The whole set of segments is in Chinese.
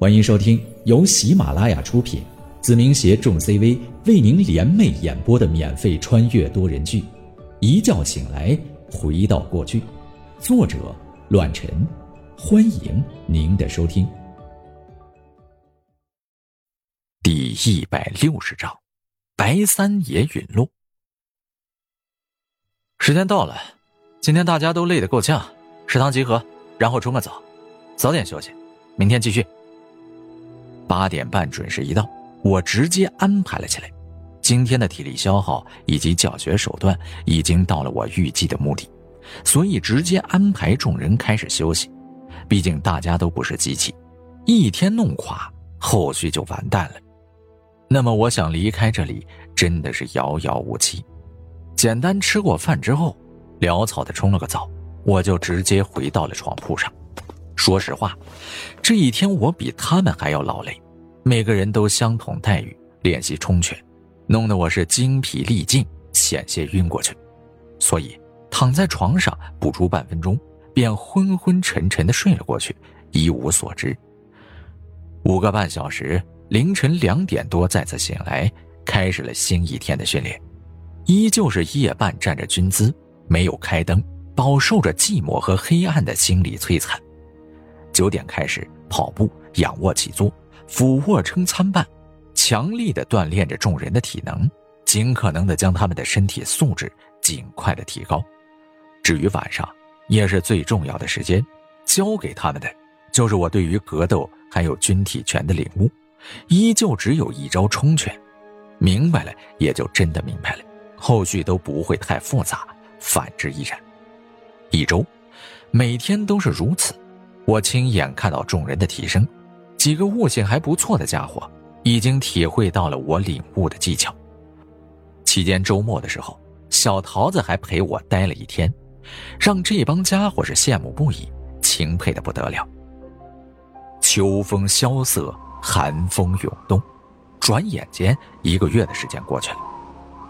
欢迎收听由喜马拉雅出品，子明携众 CV 为您联袂演播的免费穿越多人剧《一觉醒来回到过去》，作者：乱臣。欢迎您的收听。第一百六十章，白三爷陨落。时间到了，今天大家都累得够呛，食堂集合，然后冲个澡，早点休息，明天继续。八点半准时一到，我直接安排了起来。今天的体力消耗以及教学手段已经到了我预计的目的，所以直接安排众人开始休息。毕竟大家都不是机器，一天弄垮，后续就完蛋了。那么我想离开这里真的是遥遥无期。简单吃过饭之后，潦草的冲了个澡，我就直接回到了床铺上。说实话，这一天我比他们还要劳累，每个人都相同待遇，练习冲拳，弄得我是精疲力尽，险些晕过去。所以躺在床上不出半分钟，便昏昏沉沉的睡了过去，一无所知。五个半小时，凌晨两点多再次醒来，开始了新一天的训练，依旧是夜半站着军姿，没有开灯，饱受着寂寞和黑暗的心理摧残。九点开始跑步、仰卧起坐、俯卧撑参半，强力的锻炼着众人的体能，尽可能的将他们的身体素质尽快的提高。至于晚上，也是最重要的时间，教给他们的就是我对于格斗还有军体拳的领悟，依旧只有一招冲拳，明白了也就真的明白了，后续都不会太复杂，反之亦然。一周，每天都是如此。我亲眼看到众人的提升，几个悟性还不错的家伙已经体会到了我领悟的技巧。期间周末的时候，小桃子还陪我待了一天，让这帮家伙是羡慕不已，钦佩的不得了。秋风萧瑟，寒风涌动，转眼间一个月的时间过去了，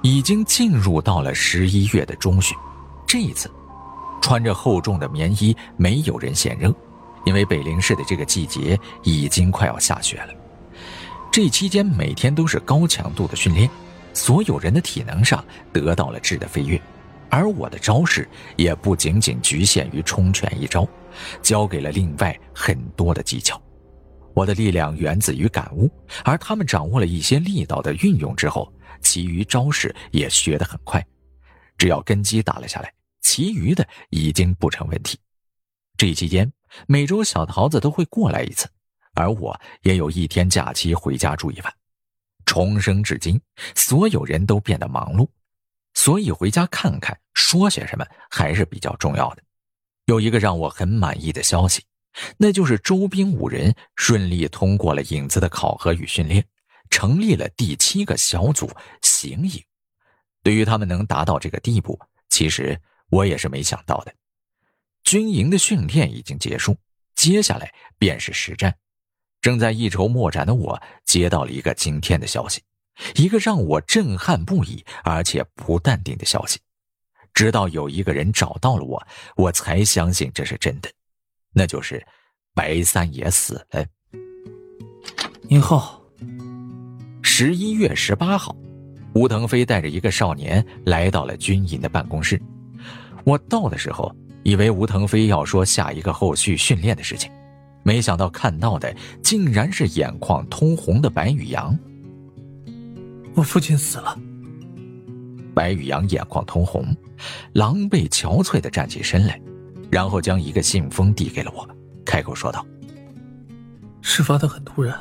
已经进入到了十一月的中旬。这一次，穿着厚重的棉衣，没有人嫌热。因为北陵市的这个季节已经快要下雪了，这期间每天都是高强度的训练，所有人的体能上得到了质的飞跃，而我的招式也不仅仅局限于冲拳一招，教给了另外很多的技巧。我的力量源自于感悟，而他们掌握了一些力道的运用之后，其余招式也学得很快，只要根基打了下来，其余的已经不成问题。这期间。每周小桃子都会过来一次，而我也有一天假期回家住一晚。重生至今，所有人都变得忙碌，所以回家看看，说些什么还是比较重要的。有一个让我很满意的消息，那就是周兵五人顺利通过了影子的考核与训练，成立了第七个小组行影。对于他们能达到这个地步，其实我也是没想到的。军营的训练已经结束，接下来便是实战。正在一筹莫展的我，接到了一个惊天的消息，一个让我震撼不已而且不淡定的消息。直到有一个人找到了我，我才相信这是真的，那就是白三爷死了。您好。十一月十八号，吴腾飞带着一个少年来到了军营的办公室。我到的时候。以为吴腾飞要说下一个后续训练的事情，没想到看到的竟然是眼眶通红的白宇阳。我父亲死了。白宇阳眼眶通红，狼狈憔悴的站起身来，然后将一个信封递给了我，开口说道：“事发的很突然，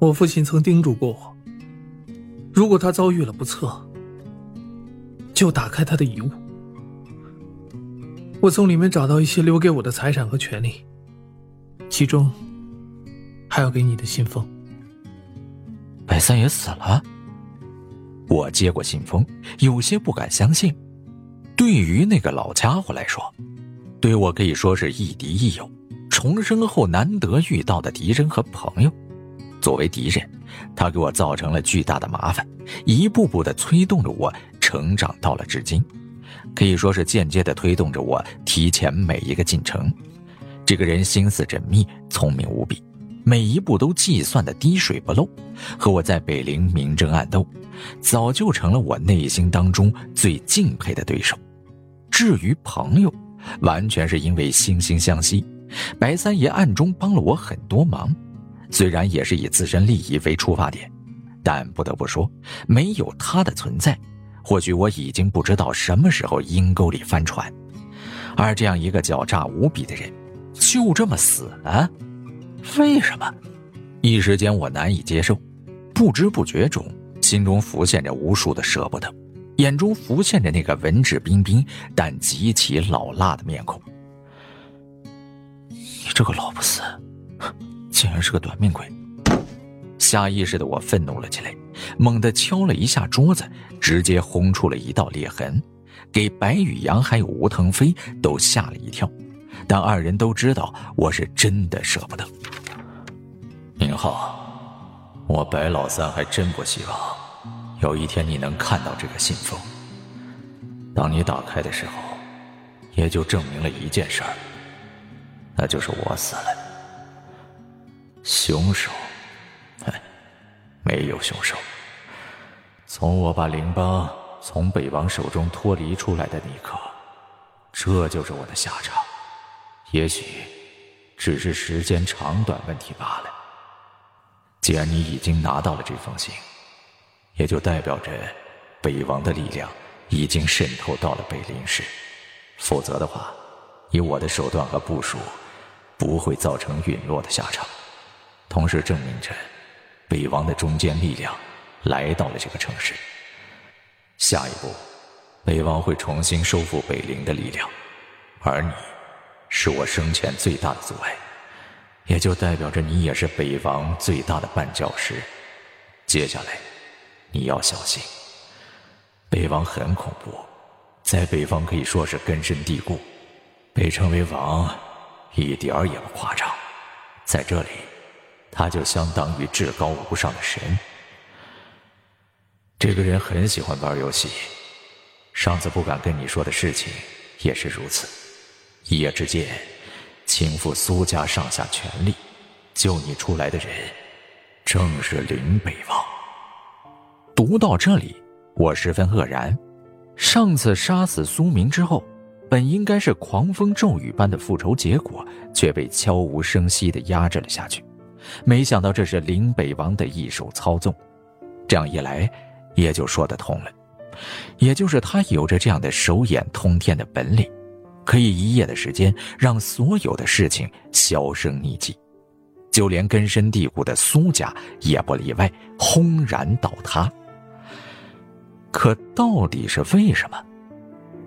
我父亲曾叮嘱过我，如果他遭遇了不测，就打开他的遗物。”我从里面找到一些留给我的财产和权利，其中还要给你的信封。白三爷死了。我接过信封，有些不敢相信。对于那个老家伙来说，对我可以说是亦敌亦友，重生后难得遇到的敌人和朋友。作为敌人，他给我造成了巨大的麻烦，一步步的催动着我成长到了至今。可以说是间接的推动着我提前每一个进程。这个人心思缜密，聪明无比，每一步都计算的滴水不漏，和我在北陵明争暗斗，早就成了我内心当中最敬佩的对手。至于朋友，完全是因为惺惺相惜。白三爷暗中帮了我很多忙，虽然也是以自身利益为出发点，但不得不说，没有他的存在，或许我已经不知道什么时候阴沟里翻船。而这样一个狡诈无比的人，就这么死了，为什么？一时间我难以接受，不知不觉中，心中浮现着无数的舍不得，眼中浮现着那个文质彬彬但极其老辣的面孔。你这个老不死，竟然是个短命鬼！下意识的我愤怒了起来，猛地敲了一下桌子，直接轰出了一道裂痕。给白宇阳还有吴腾飞都吓了一跳，但二人都知道我是真的舍不得。宁浩，我白老三还真不希望有一天你能看到这个信封。当你打开的时候，也就证明了一件事儿，那就是我死了。凶手，哼，没有凶手。从我把灵邦。从北王手中脱离出来的那一刻，这就是我的下场。也许只是时间长短问题罢了。既然你已经拿到了这封信，也就代表着北王的力量已经渗透到了北林市。否则的话，以我的手段和部署，不会造成陨落的下场。同时证明着北王的中坚力量来到了这个城市。下一步，北王会重新收复北陵的力量，而你，是我生前最大的阻碍，也就代表着你也是北王最大的绊脚石。接下来，你要小心。北王很恐怖，在北方可以说是根深蒂固，被称为王，一点儿也不夸张。在这里，他就相当于至高无上的神。这个人很喜欢玩游戏，上次不敢跟你说的事情也是如此。一夜之间，倾覆苏家上下权力，救你出来的人，正是林北王。读到这里，我十分愕然。上次杀死苏明之后，本应该是狂风骤雨般的复仇结果，却被悄无声息地压制了下去。没想到这是林北王的一手操纵，这样一来。也就说得通了，也就是他有着这样的手眼通天的本领，可以一夜的时间让所有的事情销声匿迹，就连根深蒂固的苏家也不例外，轰然倒塌。可到底是为什么？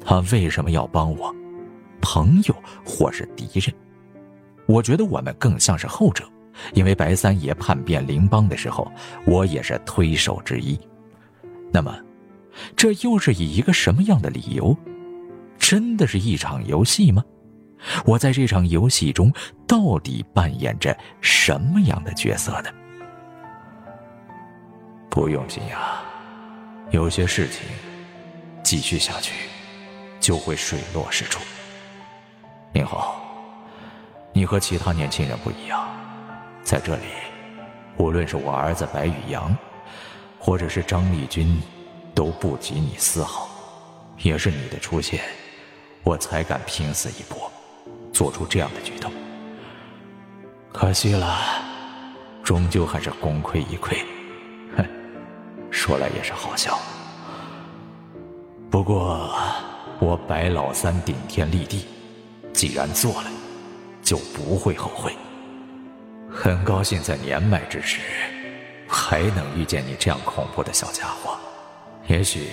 他为什么要帮我？朋友或是敌人？我觉得我们更像是后者，因为白三爷叛变灵邦的时候，我也是推手之一。那么，这又是以一个什么样的理由？真的是一场游戏吗？我在这场游戏中到底扮演着什么样的角色呢？不用惊讶，有些事情继续下去就会水落石出。明浩，你和其他年轻人不一样，在这里，无论是我儿子白宇阳。或者是张立军，都不及你丝毫。也是你的出现，我才敢拼死一搏，做出这样的举动。可惜了，终究还是功亏一篑。哼，说来也是好笑。不过，我白老三顶天立地，既然做了，就不会后悔。很高兴在年迈之时。还能遇见你这样恐怖的小家伙，也许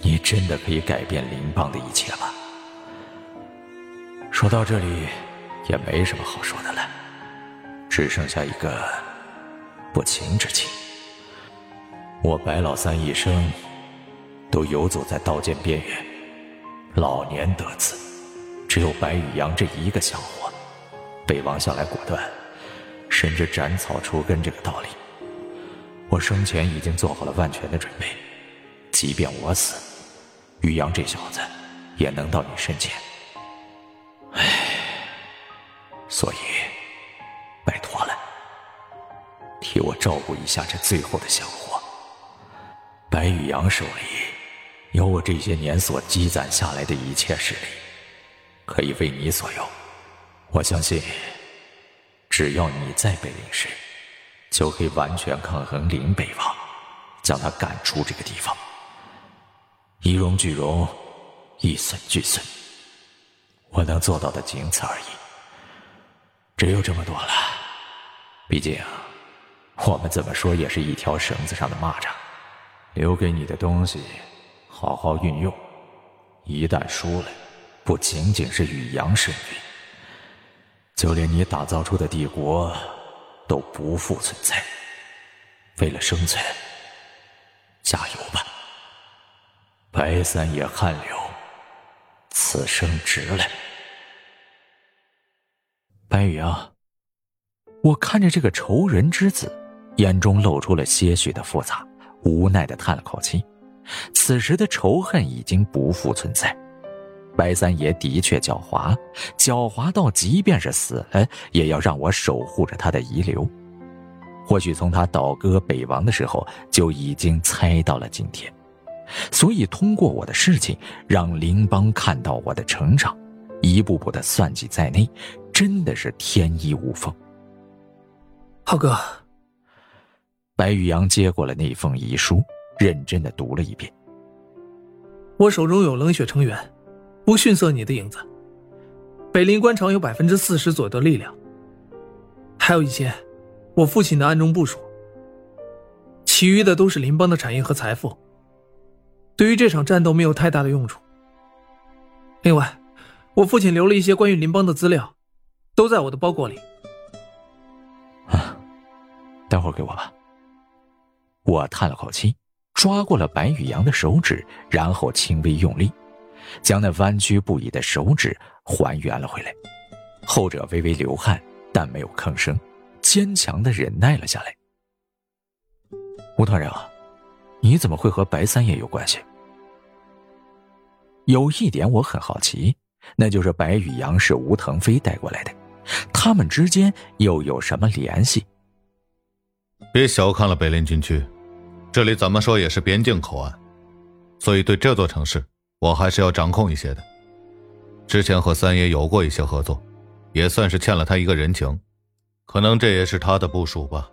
你真的可以改变林邦的一切吧。说到这里，也没什么好说的了，只剩下一个不情之请。我白老三一生都游走在刀剑边缘，老年得子，只有白宇阳这一个小伙。北王向来果断，甚至斩草除根这个道理。我生前已经做好了万全的准备，即便我死，于洋这小子也能到你身前。唉，所以拜托了替我照顾一下这最后的香火。白宇阳手里有我这些年所积攒下来的一切实力，可以为你所用。我相信，只要你在北陵市，就可以完全抗衡林北王，将他赶出这个地方。一荣俱荣，一损俱损。我能做到的仅此而已，只有这么多了。毕竟，我们怎么说也是一条绳子上的蚂蚱。留给你的东西，好好运用。一旦输了，不仅仅是宇阳身陨，就连你打造出的帝国都不复存在。为了生存，加油吧，白三爷汗流。此生值了，白羽啊，我看着这个仇人之子，眼中露出了些许的复杂，无奈的叹了口气。此时的仇恨已经不复存在，白三爷的确狡猾，狡猾到即便是死了，也要让我守护着他的遗留。或许从他倒戈北王的时候，就已经猜到了今天。所以，通过我的事情，让林邦看到我的成长，一步步的算计在内，真的是天衣无缝。浩哥，白宇阳接过了那封遗书，认真的读了一遍。我手中有冷血成员，不逊色你的影子。北林官场有百分之四十左右的力量，还有一些我父亲的暗中部署，其余的都是林邦的产业和财富。对于这场战斗没有太大的用处。另外，我父亲留了一些关于林邦的资料，都在我的包裹里。啊，待会儿给我吧。我叹了口气，抓过了白宇阳的手指，然后轻微用力，将那弯曲不已的手指还原了回来。后者微微流汗，但没有吭声，坚强的忍耐了下来。吴团长。你怎么会和白三爷有关系？有一点我很好奇，那就是白宇阳是吴腾飞带过来的，他们之间又有什么联系？别小看了北林军区，这里怎么说也是边境口岸，所以对这座城市我还是要掌控一些的。之前和三爷有过一些合作，也算是欠了他一个人情，可能这也是他的部署吧。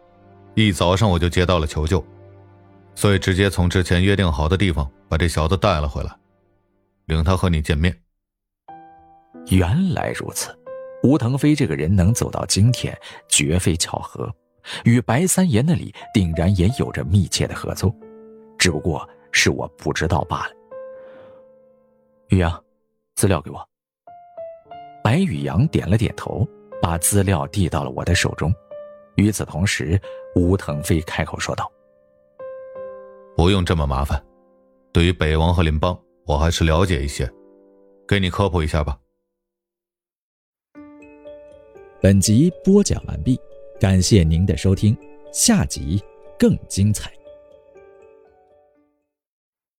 一早上我就接到了求救。所以，直接从之前约定好的地方把这小子带了回来，领他和你见面。原来如此，吴腾飞这个人能走到今天，绝非巧合，与白三爷那里定然也有着密切的合作，只不过是我不知道罢了。宇阳，资料给我。白宇阳点了点头，把资料递到了我的手中。与此同时，吴腾飞开口说道。不用这么麻烦，对于北王和林邦，我还是了解一些，给你科普一下吧。本集播讲完毕，感谢您的收听，下集更精彩。